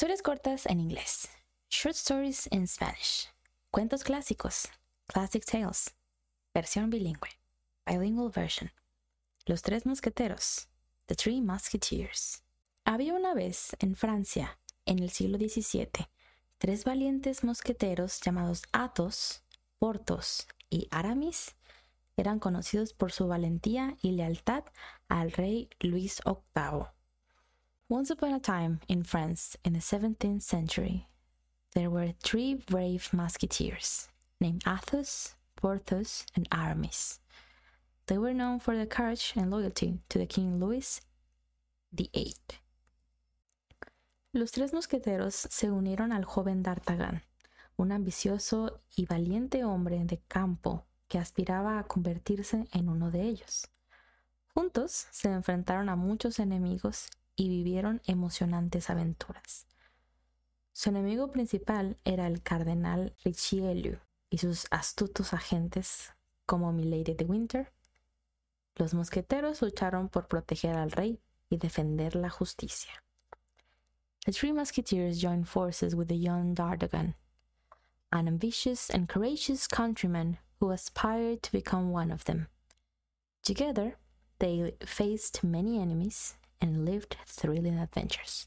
Historias cortas en inglés. Short stories in Spanish. Cuentos clásicos. Classic tales. Versión bilingüe. Bilingual version. Los Tres Mosqueteros. The Three Musketeers. Había una vez en Francia, en el siglo XVII, tres valientes mosqueteros llamados Athos, Porthos y Aramis eran conocidos por su valentía y lealtad al rey Luis VIII. Once upon a time in France in the 17th century, there were three brave musketeers named Athos, Porthos, and Aramis. They were known for their courage and loyalty to the King Louis VIII. Los tres mosqueteros se unieron al joven D'Artagnan, un ambicioso y valiente hombre de campo que aspiraba a convertirse en uno de ellos. Juntos se enfrentaron a muchos enemigos y vivieron emocionantes aventuras. Su enemigo principal era el cardenal Richelieu y sus astutos agentes como Milady de Winter. Los mosqueteros lucharon por proteger al rey y defender la justicia. The three musketeers joined forces with the young D'Artagnan, an ambitious and courageous countryman who aspired to become one of them. Together, they faced many enemies and lived thrilling adventures.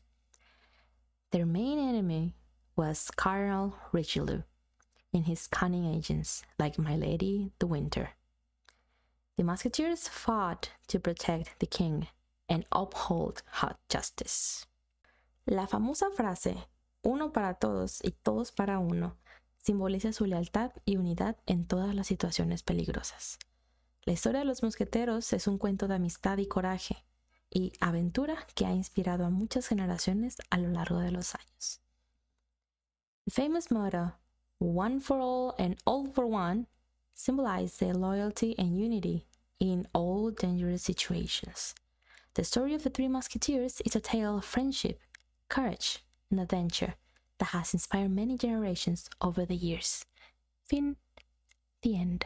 Their main enemy was Cardinal Richelieu and his cunning agents like My Lady the Winter. The musketeers fought to protect the king and uphold hot justice. La famosa frase uno para todos y todos para uno simboliza su lealtad y unidad en todas las situaciones peligrosas. La historia de los mosqueteros es un cuento de amistad y coraje y aventura que ha inspirado a muchas generaciones a lo largo de los años. The famous motto, one for all and all for one, symbolizes their loyalty and unity in all dangerous situations. The story of the Three Musketeers is a tale of friendship, courage, and adventure that has inspired many generations over the years. Fin. The end.